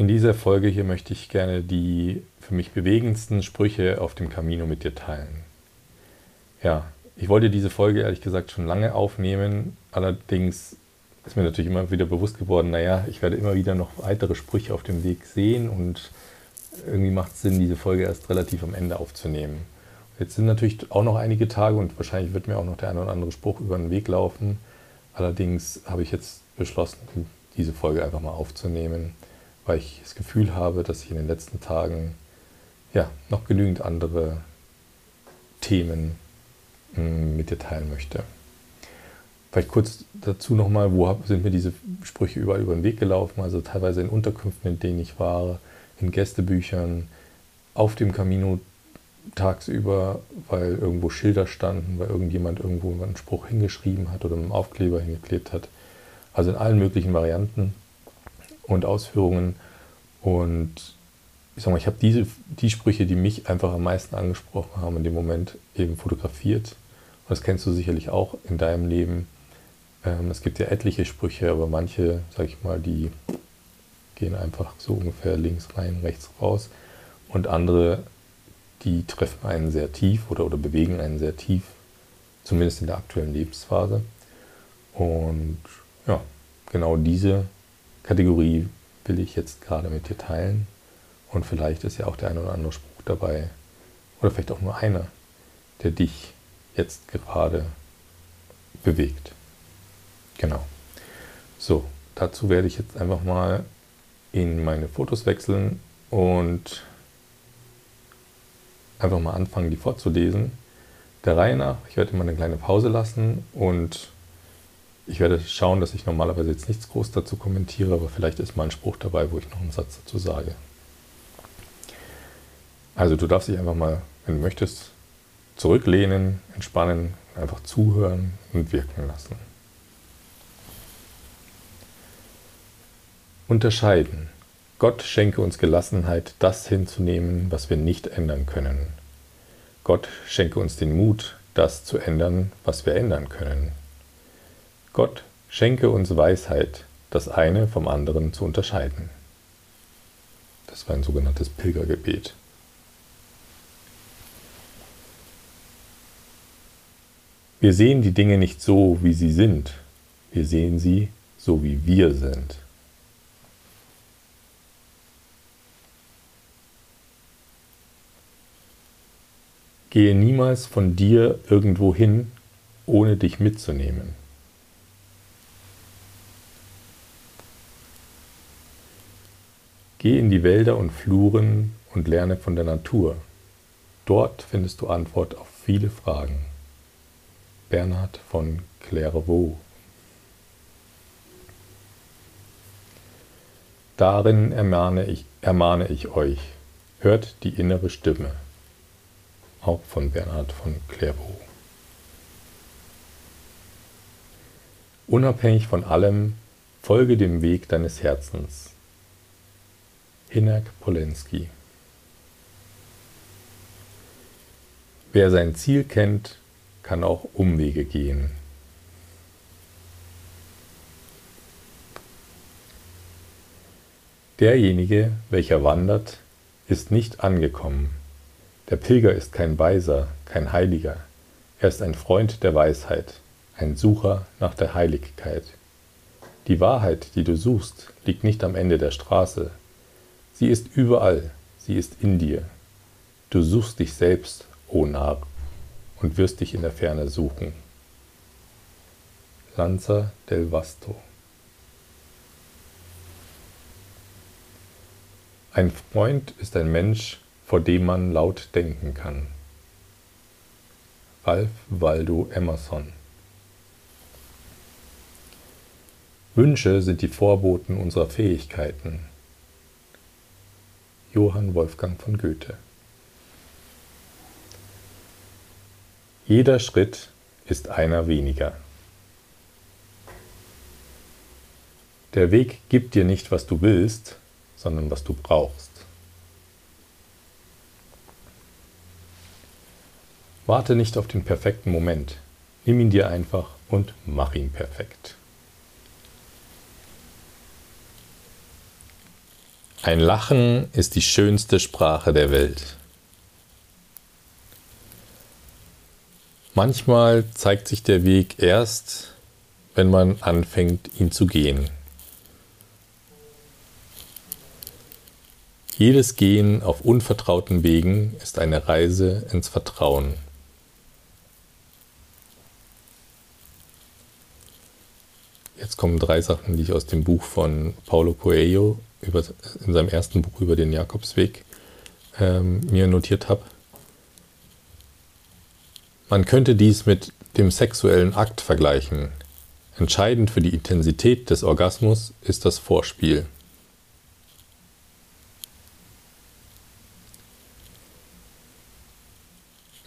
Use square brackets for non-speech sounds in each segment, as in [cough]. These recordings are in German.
In dieser Folge hier möchte ich gerne die für mich bewegendsten Sprüche auf dem Camino mit dir teilen. Ja, ich wollte diese Folge ehrlich gesagt schon lange aufnehmen, allerdings ist mir natürlich immer wieder bewusst geworden, naja, ich werde immer wieder noch weitere Sprüche auf dem Weg sehen und irgendwie macht es Sinn, diese Folge erst relativ am Ende aufzunehmen. Jetzt sind natürlich auch noch einige Tage und wahrscheinlich wird mir auch noch der eine oder andere Spruch über den Weg laufen. Allerdings habe ich jetzt beschlossen, diese Folge einfach mal aufzunehmen, weil ich das Gefühl habe, dass ich in den letzten Tagen ja, noch genügend andere Themen mm, mit dir teilen möchte. Vielleicht kurz dazu nochmal, wo sind mir diese Sprüche überall über den Weg gelaufen? Also teilweise in Unterkünften, in denen ich war, in Gästebüchern, auf dem Camino tagsüber, weil irgendwo Schilder standen, weil irgendjemand irgendwo einen Spruch hingeschrieben hat oder einen Aufkleber hingeklebt hat. Also in allen möglichen Varianten und Ausführungen. Und ich sag mal, ich habe diese, die Sprüche, die mich einfach am meisten angesprochen haben in dem Moment, eben fotografiert. Und das kennst du sicherlich auch in deinem Leben. Ähm, es gibt ja etliche Sprüche, aber manche, sag ich mal, die gehen einfach so ungefähr links rein, rechts raus. Und andere, die treffen einen sehr tief oder, oder bewegen einen sehr tief, zumindest in der aktuellen Lebensphase. Und ja, genau diese Kategorie will ich jetzt gerade mit dir teilen. Und vielleicht ist ja auch der ein oder andere Spruch dabei, oder vielleicht auch nur einer, der dich jetzt gerade bewegt. Genau. So, dazu werde ich jetzt einfach mal in meine Fotos wechseln und einfach mal anfangen, die vorzulesen. Der Reihe nach, ich werde mal eine kleine Pause lassen und ich werde schauen, dass ich normalerweise jetzt nichts groß dazu kommentiere, aber vielleicht ist mal ein Spruch dabei, wo ich noch einen Satz dazu sage. Also du darfst dich einfach mal, wenn du möchtest, zurücklehnen, entspannen, einfach zuhören und wirken lassen. Unterscheiden. Gott schenke uns Gelassenheit, das hinzunehmen, was wir nicht ändern können. Gott schenke uns den Mut, das zu ändern, was wir ändern können. Gott schenke uns Weisheit, das eine vom anderen zu unterscheiden. Das war ein sogenanntes Pilgergebet. Wir sehen die Dinge nicht so, wie sie sind, wir sehen sie so, wie wir sind. Gehe niemals von dir irgendwo hin, ohne dich mitzunehmen. Geh in die Wälder und Fluren und lerne von der Natur. Dort findest du Antwort auf viele Fragen. Bernhard von Clairvaux Darin ermahne ich, ermahne ich euch, hört die innere Stimme auch von Bernhard von Clairvaux. Unabhängig von allem, folge dem Weg deines Herzens. Hinak Polenski Wer sein Ziel kennt, kann auch Umwege gehen. Derjenige, welcher wandert, ist nicht angekommen. Der Pilger ist kein Weiser, kein Heiliger. Er ist ein Freund der Weisheit, ein Sucher nach der Heiligkeit. Die Wahrheit, die du suchst, liegt nicht am Ende der Straße. Sie ist überall, sie ist in dir. Du suchst dich selbst, o Narr, und wirst dich in der Ferne suchen. Lanza del Vasto Ein Freund ist ein Mensch, vor dem man laut denken kann. Ralph Waldo Emerson Wünsche sind die Vorboten unserer Fähigkeiten. Johann Wolfgang von Goethe Jeder Schritt ist einer weniger. Der Weg gibt dir nicht, was du willst, sondern was du brauchst. Warte nicht auf den perfekten Moment. Nimm ihn dir einfach und mach ihn perfekt. Ein Lachen ist die schönste Sprache der Welt. Manchmal zeigt sich der Weg erst, wenn man anfängt, ihn zu gehen. Jedes Gehen auf unvertrauten Wegen ist eine Reise ins Vertrauen. Jetzt kommen drei Sachen, die ich aus dem Buch von Paulo Coelho über, in seinem ersten Buch über den Jakobsweg ähm, mir notiert habe. Man könnte dies mit dem sexuellen Akt vergleichen. Entscheidend für die Intensität des Orgasmus ist das Vorspiel.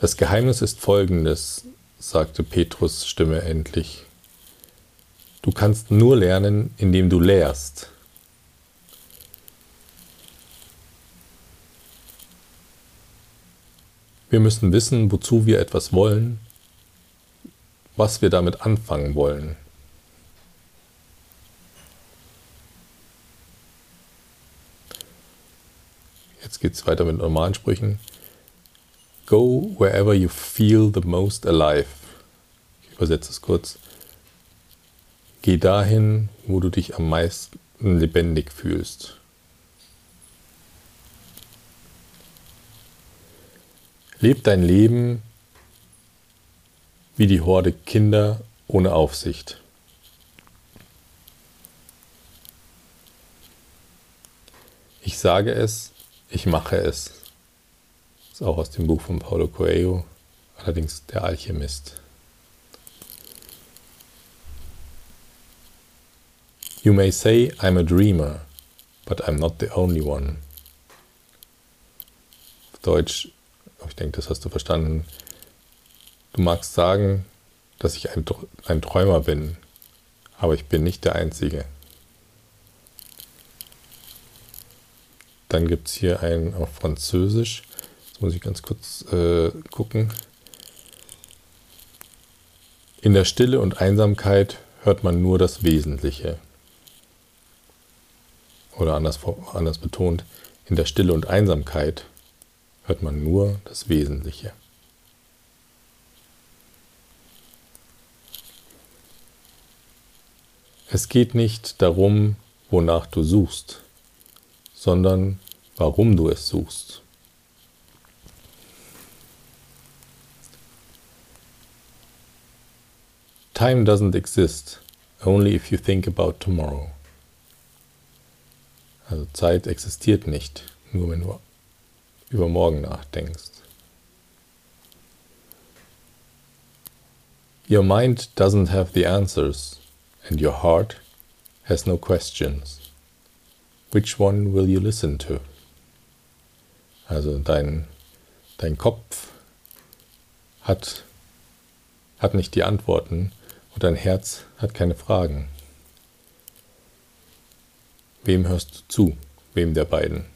Das Geheimnis ist folgendes, sagte Petrus Stimme endlich. Du kannst nur lernen, indem du lehrst. Wir müssen wissen, wozu wir etwas wollen, was wir damit anfangen wollen. Jetzt geht es weiter mit normalen Sprüchen. Go wherever you feel the most alive. Ich übersetze es kurz. Geh dahin, wo du dich am meisten lebendig fühlst. Leb dein Leben wie die Horde Kinder ohne Aufsicht. Ich sage es, ich mache es. Das ist auch aus dem Buch von Paulo Coelho, allerdings der Alchemist. You may say I'm a dreamer, but I'm not the only one. Auf Deutsch, aber ich denke, das hast du verstanden. Du magst sagen, dass ich ein, ein Träumer bin, aber ich bin nicht der Einzige. Dann gibt es hier einen auf Französisch. Jetzt muss ich ganz kurz äh, gucken. In der Stille und Einsamkeit hört man nur das Wesentliche. Oder anders, anders betont, in der Stille und Einsamkeit hört man nur das Wesentliche. Es geht nicht darum, wonach du suchst, sondern warum du es suchst. Time doesn't exist, only if you think about tomorrow. Also Zeit existiert nicht, nur wenn du über morgen nachdenkst. Your mind doesn't have the answers and your heart has no questions. Which one will you listen to? Also dein, dein Kopf hat, hat nicht die Antworten und dein Herz hat keine Fragen. Wem hörst du zu? Wem der beiden?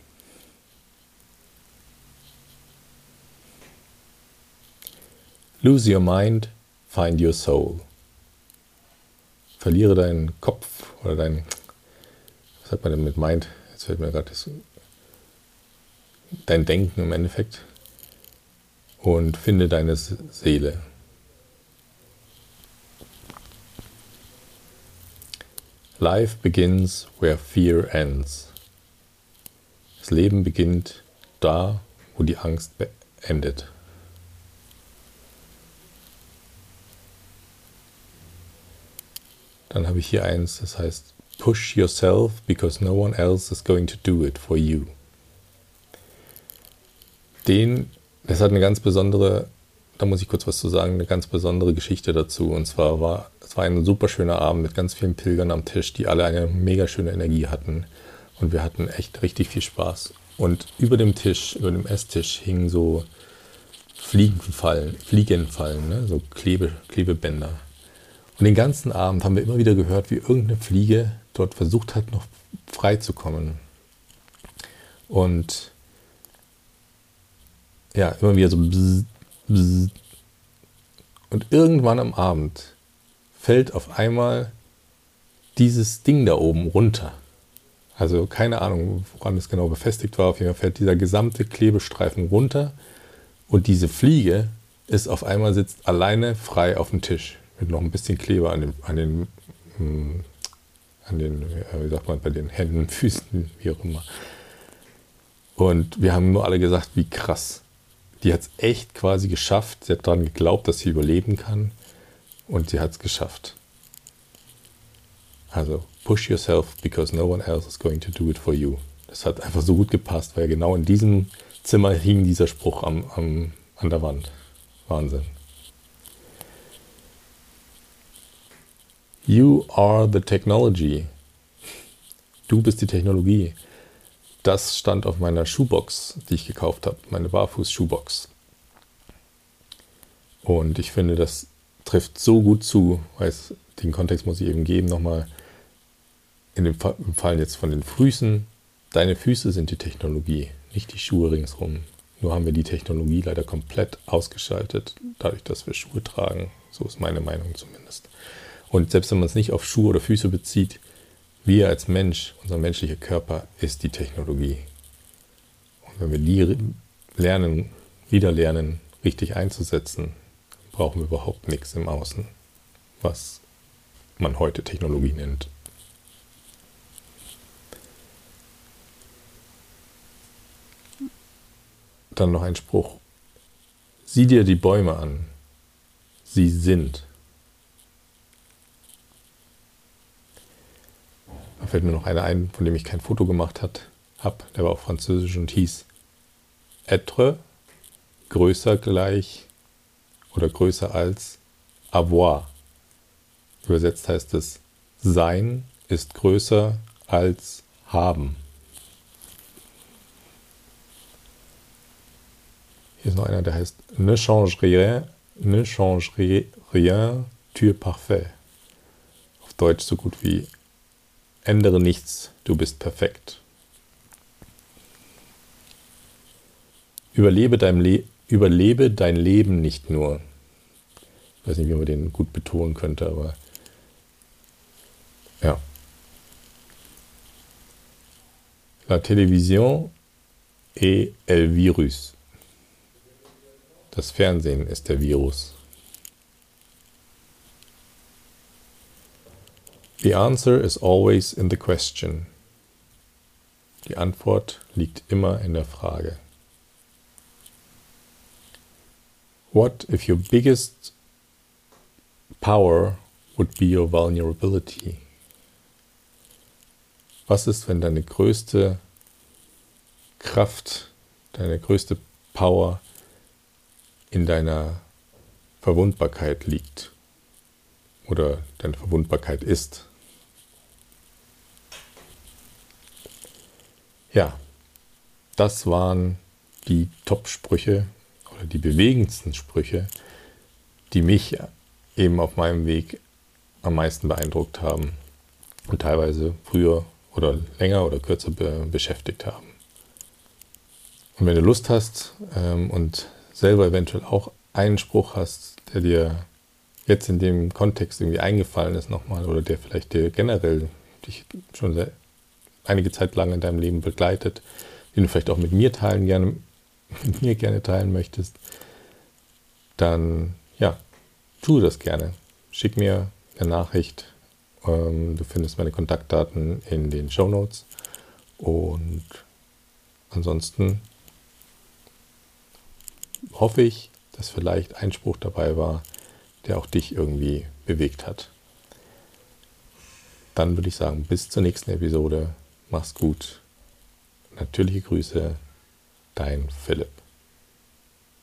Lose your mind, find your soul. Verliere deinen Kopf oder dein, was sagt man denn mit Mind? Jetzt fällt mir gerade das, dein Denken im Endeffekt und finde deine Seele. Life begins where fear ends. Das Leben beginnt da, wo die Angst endet. Dann habe ich hier eins, das heißt Push yourself because no one else is going to do it for you. Den, das hat eine ganz besondere, da muss ich kurz was zu sagen, eine ganz besondere Geschichte dazu. Und zwar war es war ein super schöner Abend mit ganz vielen Pilgern am Tisch, die alle eine mega schöne Energie hatten. Und wir hatten echt richtig viel Spaß. Und über dem Tisch, über dem Esstisch hingen so Fliegenfallen, Fliegenfallen, ne? so Klebe, Klebebänder. Und den ganzen Abend haben wir immer wieder gehört, wie irgendeine Fliege dort versucht hat, noch frei zu kommen. Und ja, immer wieder so bzz, bzz. Und irgendwann am Abend fällt auf einmal dieses Ding da oben runter. Also keine Ahnung, woran es genau befestigt war. Auf jeden Fall fällt dieser gesamte Klebestreifen runter und diese Fliege ist auf einmal sitzt alleine frei auf dem Tisch mit noch ein bisschen Kleber an den, an den, hm, an den wie sagt man, bei den Händen, [laughs] Füßen, wie auch immer. Und wir haben nur alle gesagt, wie krass. Die hat es echt quasi geschafft. Sie hat daran geglaubt, dass sie überleben kann. Und sie hat es geschafft. Also, push yourself because no one else is going to do it for you. Das hat einfach so gut gepasst, weil genau in diesem Zimmer hing dieser Spruch am, am, an der Wand. Wahnsinn. You are the technology. Du bist die Technologie. Das stand auf meiner Schuhbox, die ich gekauft habe, meine Barfuß-Schuhbox. Und ich finde, das trifft so gut zu, weil es, den Kontext muss ich eben geben, nochmal in dem Fall jetzt von den Füßen. Deine Füße sind die Technologie, nicht die Schuhe ringsherum. Nur haben wir die Technologie leider komplett ausgeschaltet, dadurch, dass wir Schuhe tragen. So ist meine Meinung zumindest. Und selbst wenn man es nicht auf Schuhe oder Füße bezieht, wir als Mensch, unser menschlicher Körper ist die Technologie. Und wenn wir die lernen, wieder lernen, richtig einzusetzen, brauchen wir überhaupt nichts im Außen, was man heute Technologie nennt. Dann noch ein Spruch. Sieh dir die Bäume an. Sie sind. Fällt mir noch einer ein, von dem ich kein Foto gemacht habe. Der war auf Französisch und hieß être, größer gleich oder größer als avoir. Übersetzt heißt es, sein ist größer als haben. Hier ist noch einer, der heißt Ne change rien, ne change rien, tu es parfait. Auf Deutsch so gut wie Ändere nichts, du bist perfekt. Überlebe dein, Le überlebe dein Leben nicht nur. Ich weiß nicht, wie man den gut betonen könnte, aber ja. La télévision est el virus. Das Fernsehen ist der Virus. The answer is always in the question. Die Antwort liegt immer in der Frage. What if your biggest power would be your vulnerability? Was ist, wenn deine größte Kraft, deine größte Power in deiner Verwundbarkeit liegt oder deine Verwundbarkeit ist. Ja, das waren die Top-Sprüche oder die bewegendsten Sprüche, die mich eben auf meinem Weg am meisten beeindruckt haben und teilweise früher oder länger oder kürzer be beschäftigt haben. Und wenn du Lust hast ähm, und selber eventuell auch einen Spruch hast, der dir jetzt in dem Kontext irgendwie eingefallen ist nochmal oder der vielleicht dir generell dich schon sehr, einige Zeit lang in deinem Leben begleitet, den du vielleicht auch mit mir teilen gerne, [laughs] mit mir gerne teilen möchtest, dann ja, tu das gerne. Schick mir eine Nachricht. Ähm, du findest meine Kontaktdaten in den Show Notes. Und ansonsten hoffe ich, dass vielleicht ein Spruch dabei war, der auch dich irgendwie bewegt hat. Dann würde ich sagen, bis zur nächsten Episode. Mach's gut. Natürliche Grüße, dein Philipp.